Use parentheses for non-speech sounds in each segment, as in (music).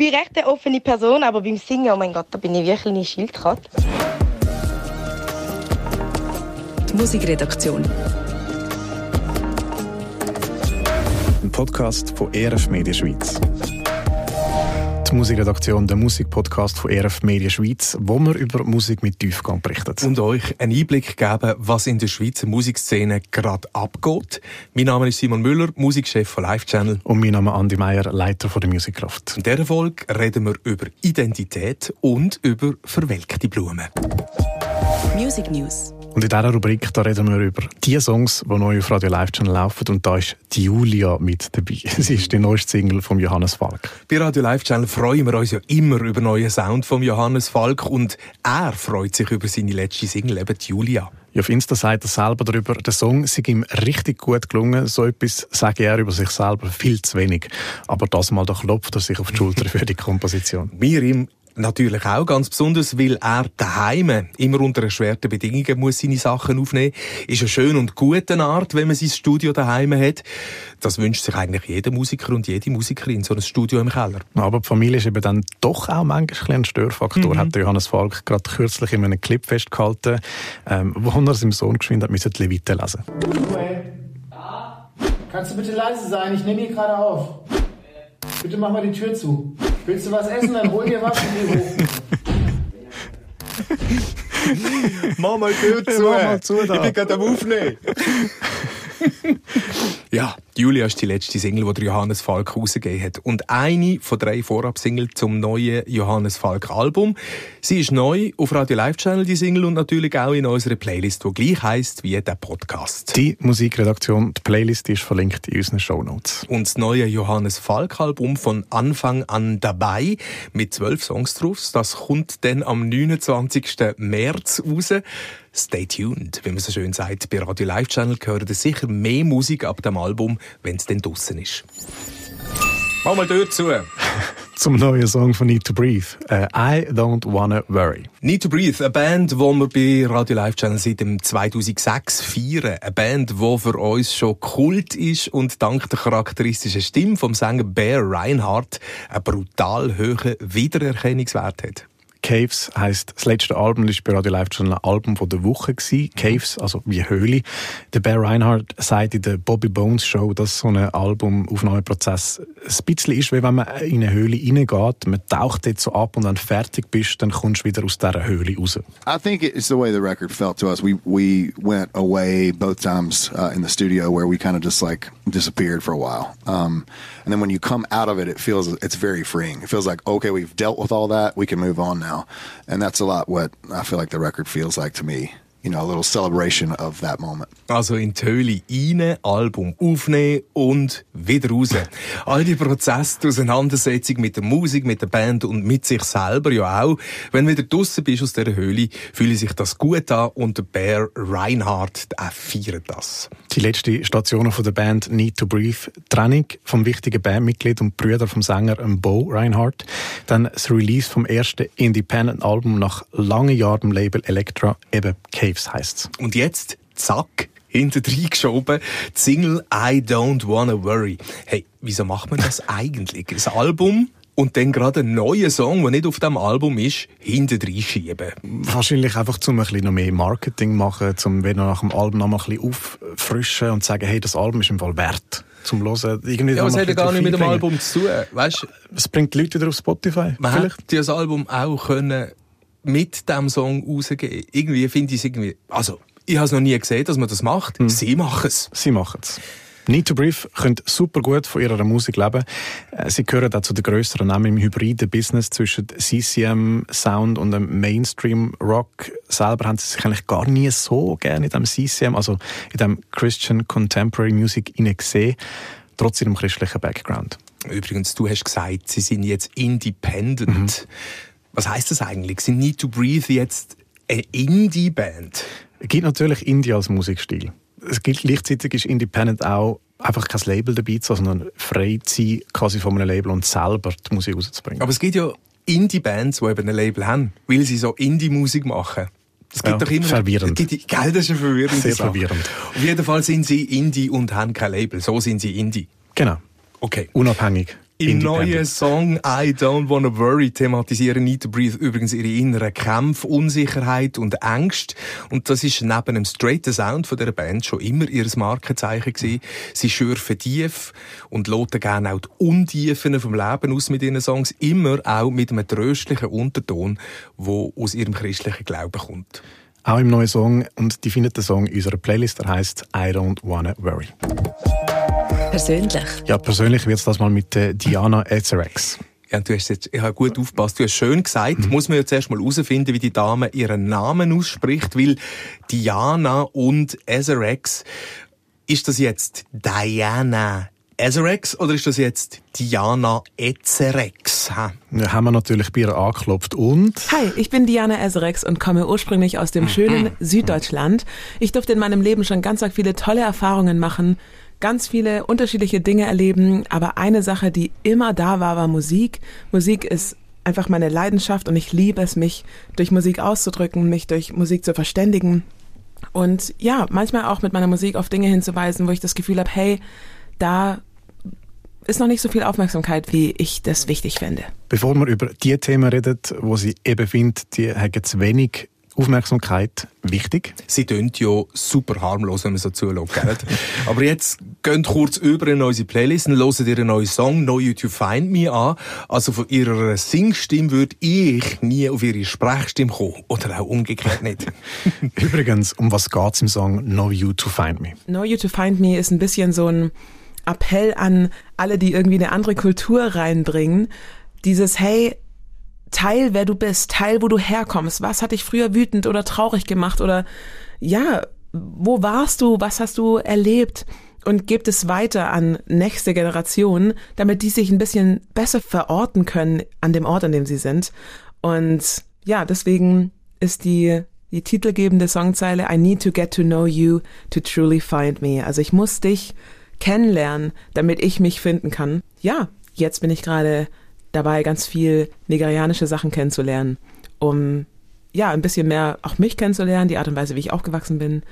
bin recht eine offene Person, aber beim Singen, oh mein Gott, da bin ich wirklich eine Schildkröte. Die Musikredaktion. Ein Podcast von ERF Media Schweiz die Musikredaktion, der Musikpodcast von ERF Media Schweiz, wo wir über Musik mit Tiefgang berichten. Und euch einen Einblick geben, was in der Schweizer Musikszene gerade abgeht. Mein Name ist Simon Müller, Musikchef von Live Channel. Und mein Name ist Andi Meier, Leiter von der Musikkraft. In dieser Folge reden wir über Identität und über verwelkte Blumen. Music News. Und in dieser Rubrik da reden wir über die Songs, die neu auf Radio Live Channel laufen. Und da ist die Julia mit dabei. (laughs) Sie ist die neueste Single von Johannes Falk. Bei Radio Live Channel freuen wir uns ja immer über neuen Sound von Johannes Falk. Und er freut sich über seine letzte Single, eben die Julia. Ja, auf Insta sagt er selber darüber, der Song sei ihm richtig gut gelungen. So etwas sage er über sich selber viel zu wenig. Aber das mal, da klopft er sich auf die Schulter für die Komposition. Wir ihm Natürlich auch, ganz besonders, weil er daheim immer unter erschwerten Bedingungen muss seine Sachen aufnehmen Ist eine schöne und gute Art, wenn man sein Studio daheim hat. Das wünscht sich eigentlich jeder Musiker und jede Musikerin, so ein Studio im Keller. Aber die Familie ist eben dann doch auch manchmal ein Störfaktor, mhm. hat Johannes Falk gerade kürzlich in einem Clip festgehalten, ähm, wo er seinem Sohn geschwind hat, müssen die Leviten lesen. Ja? Kannst du bitte leise sein? Ich nehme hier gerade auf. Bitte mach mal die Tür zu. Willst du was essen? Dann hol dir was und geh hoch. Mach mal die Tür zu. Mach mal zu da. Ich bin gerade am Aufnehmen. Ja, Julia ist die letzte Single, die Johannes Falk rausgegeben hat. Und eine von drei Vorabsingles zum neuen Johannes Falk Album. Sie ist neu auf Radio Live Channel, die Single, und natürlich auch in unserer Playlist, die gleich heisst wie der Podcast. Die Musikredaktion, die Playlist ist verlinkt in unseren Shownotes. Und das neue Johannes Falk Album von Anfang an dabei mit zwölf Songs drauf. Das kommt dann am 29. März raus. Stay tuned, wie man so schön sagt. Bei Radio Live Channel gehört sicher mehr Musik ab dem Album, wenn es dann draussen ist. Mach mal dort zu. (laughs) Zum neuen Song von Need to Breathe. Uh, I Don't Wanna Worry. Need to Breathe, eine Band, die wir bei Radio Live Channel seit dem 2006 feiern. Eine Band, die für uns schon Kult ist und dank der charakteristischen Stimme vom Sänger Bear Reinhardt einen brutal hohen Wiedererkennungswert hat. Caves heisst, das letzte Album ist bei Radio Live schon ein Album von der Woche gewesen. Caves, also wie Höhle. Der Bear Reinhardt sagt in der Bobby Bones Show, dass so ein Albumaufnahmeprozess ein bisschen ist, wie wenn man in eine Höhle reingeht, man taucht dort so ab und dann fertig bist, dann kommst du wieder aus dieser Höhle raus. I think it's the way the record felt to us. We, we went away both times uh, in the studio where we kind of just like disappeared for a while. Um, and then when you come out of it, it feels, it's very freeing. It feels like, okay, we've dealt with all that, we can move on now now. And that's a lot what I feel like the record feels like to me. You know, a little celebration of that moment. Also in die Höhle rein, Album aufnehmen und wieder raus. All die Prozesse, die Auseinandersetzung mit der Musik, mit der Band und mit sich selber ja auch. Wenn du wieder draussen bist aus dieser Höhle, fühlt sich das gut an und der Bear Reinhardt auch feiert das. Die letzte Station von der Band Need to Breathe, Trennung vom wichtigen Bandmitglied und Brüder vom Sänger Bo Reinhardt, dann das Release vom ersten Independent-Album nach langen Jahren im Label Elektra, eben K Waves heisst Und jetzt, zack, hinter geschoben, die Single I Don't Wanna Worry. Hey, wieso macht man das (laughs) eigentlich? Das Album und dann gerade einen neuen Song, der nicht auf dem Album ist, hinter schieben. Wahrscheinlich einfach, um ein bisschen noch mehr Marketing machen, um wieder nach dem Album noch mal ein bisschen auffrischen und sagen, hey, das Album ist im Fall wert zum Hören. Irgendwie ja, was hat ja gar nicht mit dem Album zu tun, weißt? Es bringt die Leute wieder auf Spotify. Man vielleicht. hätte das Album auch können mit diesem Song rausgeben. Irgendwie finde ich es irgendwie, also, ich habe es noch nie gesehen, dass man das macht. Hm. Sie machen es. Sie machen es. Need to Brief könnt super gut von ihrer Musik leben. Äh, sie gehören auch zu den grösseren Namen im hybriden Business zwischen CCM Sound und dem Mainstream Rock. Selber haben sie sich eigentlich gar nie so gerne in dem CCM, also in dem Christian Contemporary Music gesehen, trotz ihrem christlichen Background. Übrigens, du hast gesagt, sie sind jetzt independent. Mhm. Was heißt das eigentlich? Sind Need to Breathe jetzt eine Indie-Band? Es gibt natürlich Indie als Musikstil. Es gilt gleichzeitig ist Independent auch einfach kein Label dabei zu sondern frei zu sein, quasi von einem Label und selber die Musik rauszubringen. Aber es gibt ja Indie-Bands, die eben ein Label haben, weil sie so Indie-Musik machen. Das gibt ja, doch immer. Verwirrend. Gibt, gell, das ist eine verwirrende Sehr Sache. verwirrend. Auf jeden Fall sind sie Indie und haben kein Label. So sind sie Indie. Genau. Okay. Unabhängig. Im neuen Song I Don't Wanna Worry thematisieren Need to Breathe übrigens ihre inneren Kämpfe, Unsicherheit und Ängste. Und das ist neben dem straighten Sound von der Band schon immer ihr Markenzeichen gewesen. Sie schürfen tief und loten gerne auch die Untiefen vom Leben aus mit ihren Songs. Immer auch mit einem tröstlichen Unterton, wo aus ihrem christlichen Glauben kommt. Auch im neuen Song. Und die findet den Song in unserer Playlist, der heißt I Don't Wanna Worry. Persönlich. Ja, persönlich wird es das mal mit äh, Diana Ezerex. Ja, du hast jetzt, ich habe gut aufgepasst. Du hast schön gesagt, mhm. muss man jetzt erst mal herausfinden, wie die Dame ihren Namen ausspricht, weil Diana und Ezerex, ist das jetzt Diana Ezerex oder ist das jetzt Diana Ezerex? Ha? Ja, haben wir natürlich bei ihr angeklopft und... Hi, ich bin Diana Ezerex und komme ursprünglich aus dem schönen mhm. Süddeutschland. Ich durfte in meinem Leben schon ganz viele tolle Erfahrungen machen ganz viele unterschiedliche Dinge erleben, aber eine Sache, die immer da war, war Musik. Musik ist einfach meine Leidenschaft und ich liebe es, mich durch Musik auszudrücken, mich durch Musik zu verständigen und ja, manchmal auch mit meiner Musik auf Dinge hinzuweisen, wo ich das Gefühl habe, hey, da ist noch nicht so viel Aufmerksamkeit, wie ich das wichtig finde. Bevor wir über die Themen reden, wo sie eben findet, die haben jetzt wenig Aufmerksamkeit wichtig? Sie tönt ja super harmlos, wenn man so zuschaut. (laughs) Aber jetzt geht kurz über in unsere Playlist und hören ihren neuen Song «Know You To Find Me» an. Also von ihrer Singstimme würde ich nie auf ihre Sprechstimme kommen. Oder auch umgekehrt nicht. (laughs) Übrigens, um was geht es im Song «Know You To Find Me»? «Know You To Find Me» ist ein bisschen so ein Appell an alle, die irgendwie eine andere Kultur reinbringen. Dieses «Hey, teil, wer du bist, teil, wo du herkommst. Was hat dich früher wütend oder traurig gemacht oder ja, wo warst du, was hast du erlebt? Und gebt es weiter an nächste Generationen, damit die sich ein bisschen besser verorten können an dem Ort, an dem sie sind. Und ja, deswegen ist die, die titelgebende Songzeile I need to get to know you to truly find me. Also ich muss dich kennenlernen, damit ich mich finden kann. Ja, jetzt bin ich gerade dabei, ganz viel nigerianische Sachen kennenzulernen, um ja ein bisschen mehr auch mich kennenzulernen, die Art und Weise, wie ich aufgewachsen bin.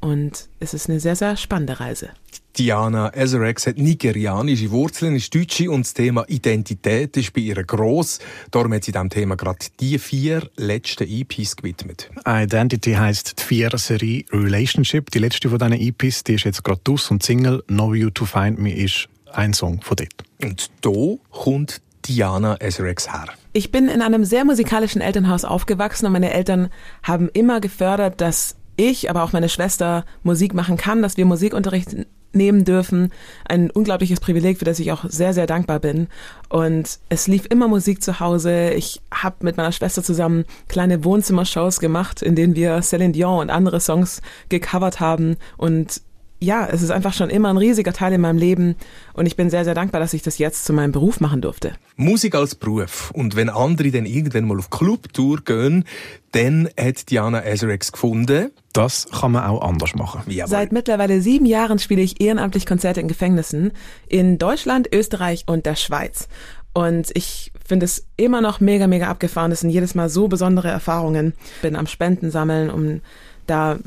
Und es ist eine sehr, sehr spannende Reise. Diana Ezerex hat nigerianische Wurzeln, ist Deutsche und das Thema Identität ist bei ihr gross. Darum hat sie diesem Thema gerade die vier letzten EPs gewidmet. Identity heisst die Vier-Serie Relationship. Die letzte von diesen EPs, die ist jetzt gerade aus und Single Know You To Find Me ist ein Song von dort. Und da kommt Diana Ezerex her? Ich bin in einem sehr musikalischen Elternhaus aufgewachsen und meine Eltern haben immer gefördert, dass ich, aber auch meine Schwester Musik machen kann, dass wir Musikunterricht nehmen dürfen. Ein unglaubliches Privileg, für das ich auch sehr, sehr dankbar bin. Und es lief immer Musik zu Hause. Ich habe mit meiner Schwester zusammen kleine Wohnzimmershows gemacht, in denen wir Céline Dion und andere Songs gecovert haben. Und ja, es ist einfach schon immer ein riesiger Teil in meinem Leben und ich bin sehr, sehr dankbar, dass ich das jetzt zu meinem Beruf machen durfte. Musik als Beruf. Und wenn andere dann irgendwann mal auf Clubtour gehen, dann hat Diana Ezerex gefunden, das kann man auch anders machen. Jawohl. Seit mittlerweile sieben Jahren spiele ich ehrenamtlich Konzerte in Gefängnissen in Deutschland, Österreich und der Schweiz. Und ich finde es immer noch mega, mega abgefahren. Das sind jedes Mal so besondere Erfahrungen. Bin am Spenden sammeln, um da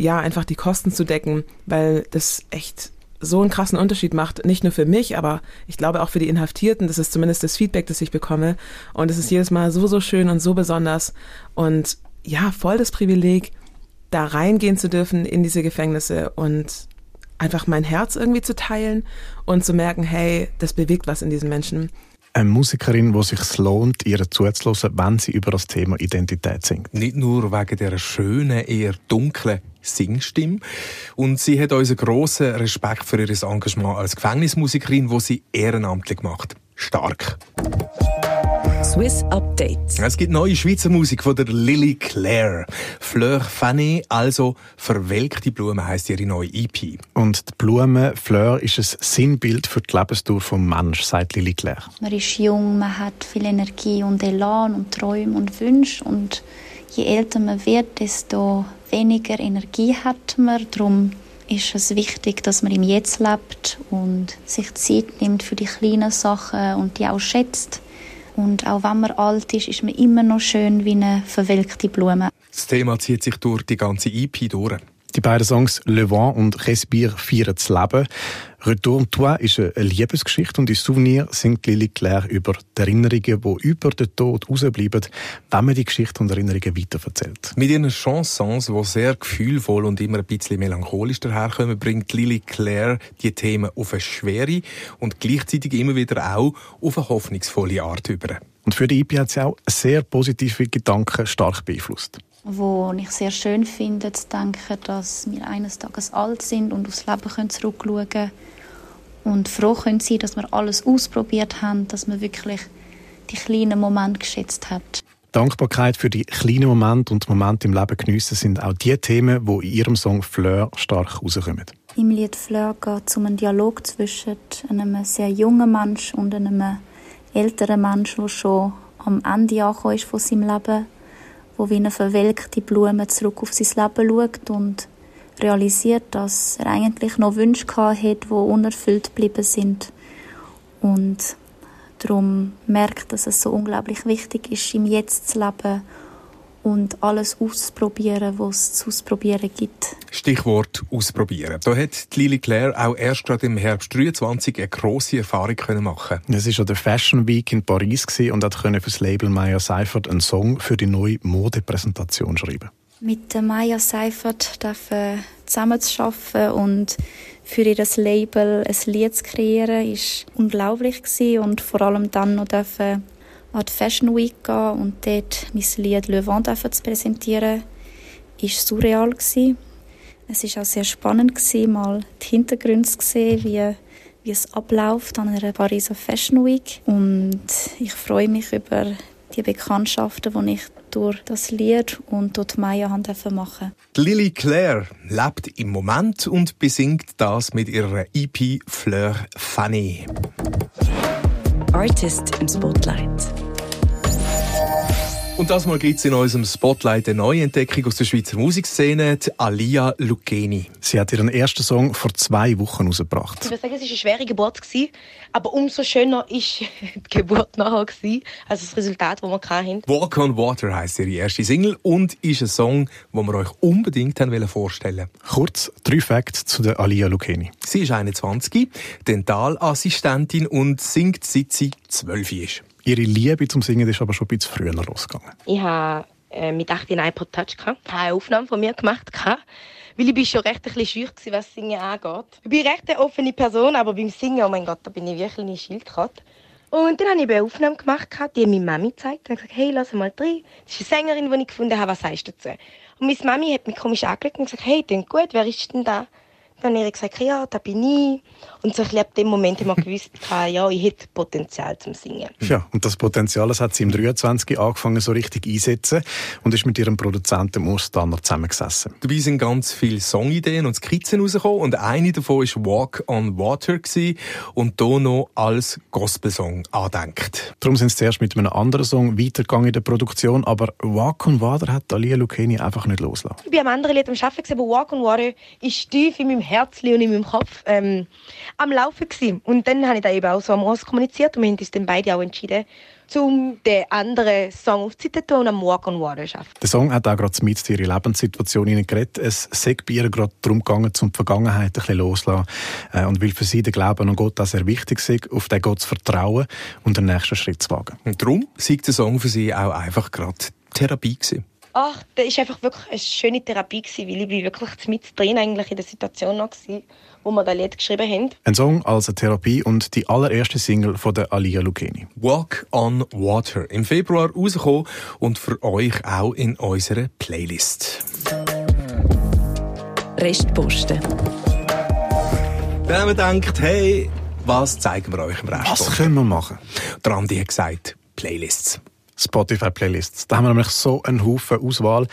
ja, einfach die Kosten zu decken, weil das echt so einen krassen Unterschied macht, nicht nur für mich, aber ich glaube auch für die Inhaftierten. Das ist zumindest das Feedback, das ich bekomme. Und es ist jedes Mal so, so schön und so besonders. Und ja, voll das Privileg, da reingehen zu dürfen in diese Gefängnisse und einfach mein Herz irgendwie zu teilen und zu merken, hey, das bewegt was in diesen Menschen eine Musikerin, wo sich lohnt, ihr zuzuhören, wenn sie über das Thema Identität singt. Nicht nur wegen der schönen, eher dunklen Singstimme. Und sie hat unseren grossen Respekt für ihr Engagement als Gefängnismusikerin, wo sie ehrenamtlich macht. Stark. Swiss Updates. Es gibt neue Schweizer Musik von der Lily Claire. Fleur Fanny, also verwelkte Blume heisst ihre neue EP. Und die Blume Fleur ist ein Sinnbild für die Lebenstour vom Mensch, sagt Lily Claire. Man ist jung, man hat viel Energie und Elan und Träume und Wünsche und je älter man wird, desto weniger Energie hat man. Darum ist es wichtig, dass man im Jetzt lebt und sich Zeit nimmt für die kleinen Sachen und die auch schätzt. Und auch wenn man alt ist, ist man immer noch schön wie eine verwelkte Blume. Das Thema zieht sich durch die ganze EP durch. Die beiden Songs Le Vent und Respire feiern das Leben. Retourne toi ist eine Liebesgeschichte und in Souvenir singt Lily Claire über die Erinnerungen, die über den Tod rausbleiben, wenn man die Geschichte und Erinnerungen weiterverzählt. Mit ihren Chansons, die sehr gefühlvoll und immer ein bisschen melancholisch daherkommen, bringt Lily Claire die Themen auf eine schwere und gleichzeitig immer wieder auch auf eine hoffnungsvolle Art über. Und für die EP hat sie auch sehr positive Gedanken stark beeinflusst wo ich sehr schön finde, zu denken, dass wir eines Tages alt sind und aufs Leben zurückschauen können und froh können sein, dass wir alles ausprobiert haben, dass man wirklich die kleinen Momente geschätzt hat. Dankbarkeit für die kleinen Momente und Momente im Leben geniessen sind auch die Themen, die in ihrem Song Fleur stark rauskommen. Im Lied Fleur geht es um einen Dialog zwischen einem sehr jungen Mensch und einem älteren Mensch, der schon am Ende angekommen ist von seinem Leben wo wie eine verwelkte Blume zurück auf sein Leben schaut und realisiert, dass er eigentlich noch Wünsche hat, die unerfüllt geblieben sind. Und darum merkt, dass es so unglaublich wichtig ist, im Jetzt zu leben und alles auszuprobieren, was es zu ausprobieren gibt. Stichwort ausprobieren. Da hat Lily Claire auch erst gerade im Herbst 23 eine grosse Erfahrung können machen. Es war an der Fashion Week in Paris und hat für das Label Maya Seifert einen Song für die neue Modepräsentation schreiben. Mit der Maya Seifert zusammenzuarbeiten und für ihr Label ein Lied zu kreieren, war unglaublich und vor allem dann noch dürfen an die Fashion Week gehen und dort mein Lied Le Vent zu präsentieren, war surreal. Gewesen. Es war auch sehr spannend, gewesen, mal die Hintergründe zu sehen, wie, wie es abläuft an einer Pariser Fashion Week. Und ich freue mich über die Bekanntschaften, die ich durch das Lied und durch Maya machen durfte. Lily Claire lebt im Moment und besingt das mit ihrer EP Fleur Fanny. Artist im Spotlight. Und das Mal gibt es in unserem Spotlight eine Neuentdeckung aus der Schweizer Musikszene, die Alia Lucchini. Sie hat ihren ersten Song vor zwei Wochen rausgebracht. Ich würde sagen, es war eine schwere Geburt, aber umso schöner war (laughs) die Geburt nachher, also das Resultat, das wir hatten. «Walk on Water» heisst ihre erste Single und ist ein Song, den wir euch unbedingt haben vorstellen Kurz drei Facts zu der Alia Lucchini. Sie ist 21, Dentalassistentin und singt seit sie 12 ist. Ihre Liebe zum Singen ist aber schon ein bisschen früher losgegangen. Ich habe äh, mit 18 ein iPod Touch gehabt, habe eine Aufnahme von mir gemacht, weil ich bin schon recht ein bisschen schüch was Singen angeht. Ich bin recht eine offene Person, aber beim Singen, oh mein Gott, da bin ich wirklich eine Schildkröte. Und dann habe ich eine Aufnahme gemacht, die meine Mami gezeigt und gesagt, hey, lass mal rein. Das ist eine Sängerin, die ich gefunden habe, was heißt dazu? Und meine Mami hat mich komisch angeschaut und gesagt, hey, klingt gut, wer ist denn da? Dann habe ich gesagt, ja, da bin ich. Und so ab dem Moment haben wir (laughs) gewusst, ja, ich hätte Potenzial zum Singen. Ja, und das Potenzial das hat sie im 23 angefangen so richtig einsetzen und ist mit ihrem Produzenten Urs Danner zusammengesessen. Dabei sind ganz viele Songideen und Skizzen rausgekommen und eine davon war «Walk on Water» gewesen und hier noch als Gospelsong andenkt. Darum sind sie zuerst mit einem anderen Song weitergegangen in der Produktion, aber «Walk on Water» hat Alia Lucchini einfach nicht losgelassen. Ich bin am anderen Lied am Arbeiten, aber «Walk on Water» ist tief in meinem Herzli und in meinem Kopf ähm, am Laufen gewesen. Und dann habe ich da eben auch so am Ross kommuniziert und wir haben uns dann beide auch entschieden, um den anderen Song aufzuziehen und am Walk on Water zu arbeiten. Der Song hat auch gerade mit ihrer Lebenssituation geredet. Es sei bei ihr gerade darum gegangen, um die Vergangenheit ein bisschen loszulassen. Äh, und weil für sie der Glaube an Gott auch sehr wichtig ist, auf den Gott zu vertrauen und den nächsten Schritt zu wagen. Und darum sei der Song für sie auch einfach gerade Therapie gewesen. Ach, das war einfach wirklich eine schöne Therapie, gewesen, weil ich bin wirklich mit drin eigentlich in der Situation noch war, wo wir das Lied geschrieben haben. Ein Song als eine Therapie und die allererste Single von der Alia Lucchini. «Walk on Water» im Februar rausgekommen und für euch auch in unserer Playlist. Restposten. Wenn man denkt, hey, was zeigen wir euch im Restposten? Was können wir machen? Der Andi hat gesagt, Playlists. Spotify-Playlists. Da haben wir nämlich so einen Haufen Auswahl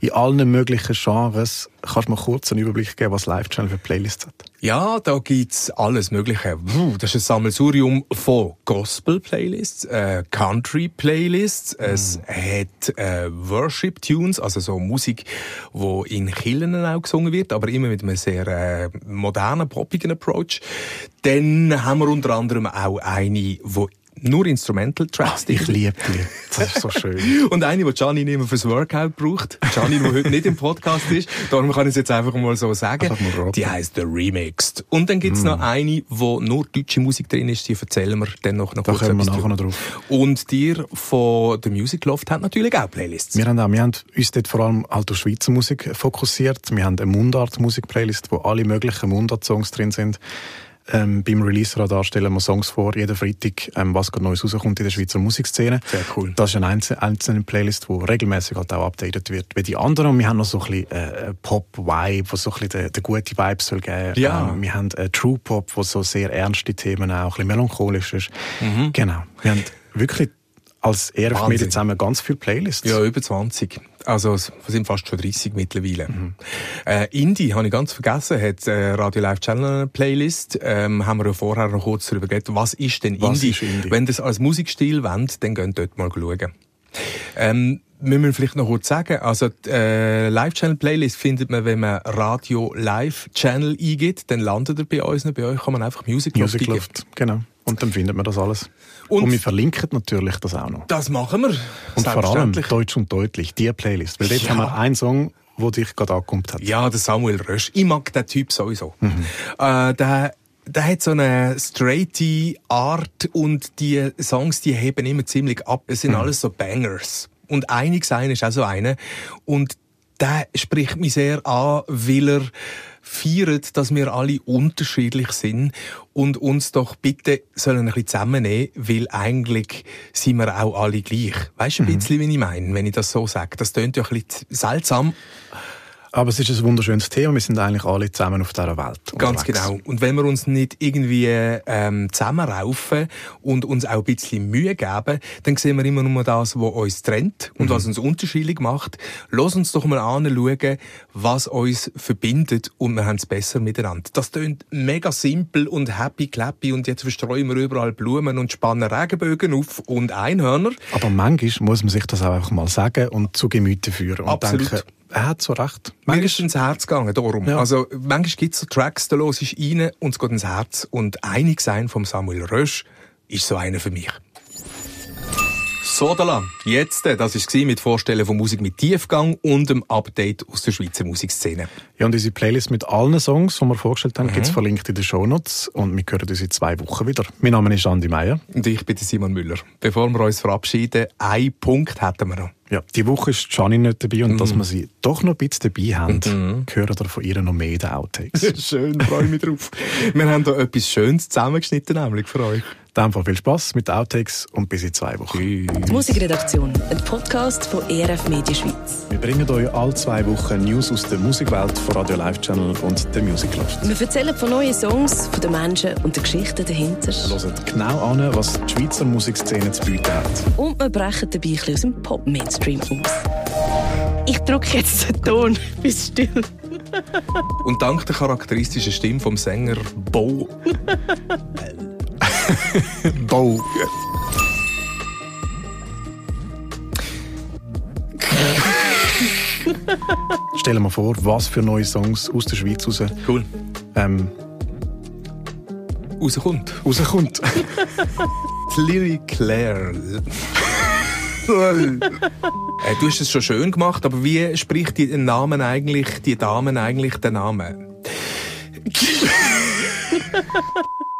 in allen möglichen Genres. Kannst du mal kurz einen Überblick geben, was Live Channel für Playlists hat? Ja, da gibt's alles Mögliche. Das ist ein Sammelsurium von Gospel-Playlists, äh, Country-Playlists. Mm. Es hat äh, Worship-Tunes, also so Musik, wo in Kirchen auch gesungen wird, aber immer mit einem sehr äh, modernen, poppigen Approach. Dann haben wir unter anderem auch eine, die nur Instrumental-Tracks. ich liebe die. Das ist so schön. (laughs) Und eine, die Gianni nicht mehr fürs Workout braucht. Gianni, die heute nicht im Podcast ist. Darum kann ich es jetzt einfach mal so sagen. die heisst The Remixed. Und dann gibt's mm. noch eine, wo nur deutsche Musik drin ist. Die erzählen wir dann noch, noch da kurz wir nachher noch drauf. Und dir von The Music Loft hat natürlich auch Playlists. Wir haben auch, wir haben uns dort vor allem halt auf Schweizer Musik fokussiert. Wir haben eine Mundart-Musik-Playlist, wo alle möglichen Mundart-Songs drin sind. Ähm, beim Release-Radar stellen wir Songs vor, jeden Freitag, ähm, was gerade Neues rauskommt in der Schweizer Musikszene. Sehr cool. Das ist eine einzelne, einzelne Playlist, die regelmäßig halt auch updated wird. Wie die anderen. Und wir haben noch so ein bisschen äh, Pop-Vibe, wo so ein bisschen den, den guten Vibe soll geben. Ja. Ähm, wir haben äh, True Pop, wo so sehr ernste Themen auch, ein bisschen melancholisch ist. Mhm. Genau. Wir haben wirklich als RF Media zusammen ganz viele Playlists. Ja, über 20. Also, es sind fast schon 30 mittlerweile. Mhm. Äh, Indie, habe ich ganz vergessen, hat äh, Radio Live Channel eine Playlist. Ähm, haben wir ja vorher noch kurz darüber geredet. Was ist denn was Indie? Ist Indie? Wenn das als Musikstil wollt, dann geht dort mal schauen. Ähm, müssen wir vielleicht noch kurz sagen, also die äh, Live-Channel-Playlist findet man, wenn man Radio Live-Channel eingibt, dann landet er bei uns. Bei euch kann man einfach Music Music Loft, genau. Und dann findet man das alles. Und, und wir verlinken natürlich das auch noch. Das machen wir. Und vor allem Deutsch und Deutlich, die Playlist. Weil dort ja. haben wir einen Song, wo dich gerade angekommen hat. Ja, der Samuel Rösch. Ich mag den Typ sowieso. Mhm. Äh, der der hat so eine straighte Art und die Songs, die heben immer ziemlich ab. Es sind mhm. alles so Bangers. Und einig sein ist auch so eine. Und der spricht mich sehr an, weil er feiert, dass wir alle unterschiedlich sind und uns doch bitte sollen ein bisschen zusammennehmen, weil eigentlich sind wir auch alle gleich. Weißt du ein mhm. bisschen, wie ich meine, wenn ich das so sage? Das klingt ja ein bisschen seltsam. Aber es ist ein wunderschönes Thema. Wir sind eigentlich alle zusammen auf dieser Welt. Ganz genau. Und wenn wir uns nicht irgendwie ähm, zusammenraufen und uns auch ein bisschen Mühe geben, dann sehen wir immer nur das, was uns trennt und mhm. was uns unterschiedlich macht. Lass uns doch mal anschauen, was uns verbindet und wir haben es besser miteinander. Das klingt mega simpel und happy clappy und jetzt verstreuen wir überall Blumen und spannen Regenbögen auf und Einhörner. Aber manchmal muss man sich das auch einfach mal sagen und zu Gemüte führen und Absolut. denken, er hat so recht. Mir ist ins Herz gegangen, darum. Ja. Also, manchmal gibt es so Tracks, da los ist rein und es geht ins Herz. Und einig sein vom Samuel Rösch ist so einer für mich. Sodala, jetzt, äh, das war mit Vorstellen von Musik mit Tiefgang und einem Update aus der Schweizer Musikszene. Ja, und unsere Playlist mit allen Songs, die wir vorgestellt haben, mhm. gibt es verlinkt in den Shownotes und wir hören uns in zwei Wochen wieder. Mein Name ist Andi Meier. Und ich bin Simon Müller. Bevor wir uns verabschieden, ein Punkt hätten wir noch. Ja, die Woche ist Gianni nicht dabei und mm. dass wir sie doch noch ein bisschen dabei haben, mm. hören wir von ihr noch mehr in den Outtakes. (laughs) Schön, freue mich drauf. wir haben da etwas Schönes zusammengeschnitten, nämlich für euch. Dann viel Spaß mit den Outtakes und bis in zwei Wochen. Die Musikredaktion, ein Podcast von ERF Media Schweiz. Wir bringen euch alle zwei Wochen News aus der Musikwelt von Radio Live Channel und der Music Loft. Wir erzählen von neuen Songs, von den Menschen und den Geschichten dahinter. Hört genau an, was die Schweizer Musikszene zu bieten hat. Und wir brechen dabei ein bisschen aus dem Pop-Mainstream aus. Ich drücke jetzt den Ton, (laughs) bis still. und dank der charakteristischen Stimme vom Sänger Bo (laughs) Bau. Stell dir mal vor, was für neue Songs aus der Schweiz raus. Cool. Ähm, rauskommt. Rauskommt. (laughs) Lily Claire. (laughs) äh, du hast es schon schön gemacht, aber wie spricht die Namen eigentlich, die Damen eigentlich den Namen? (laughs)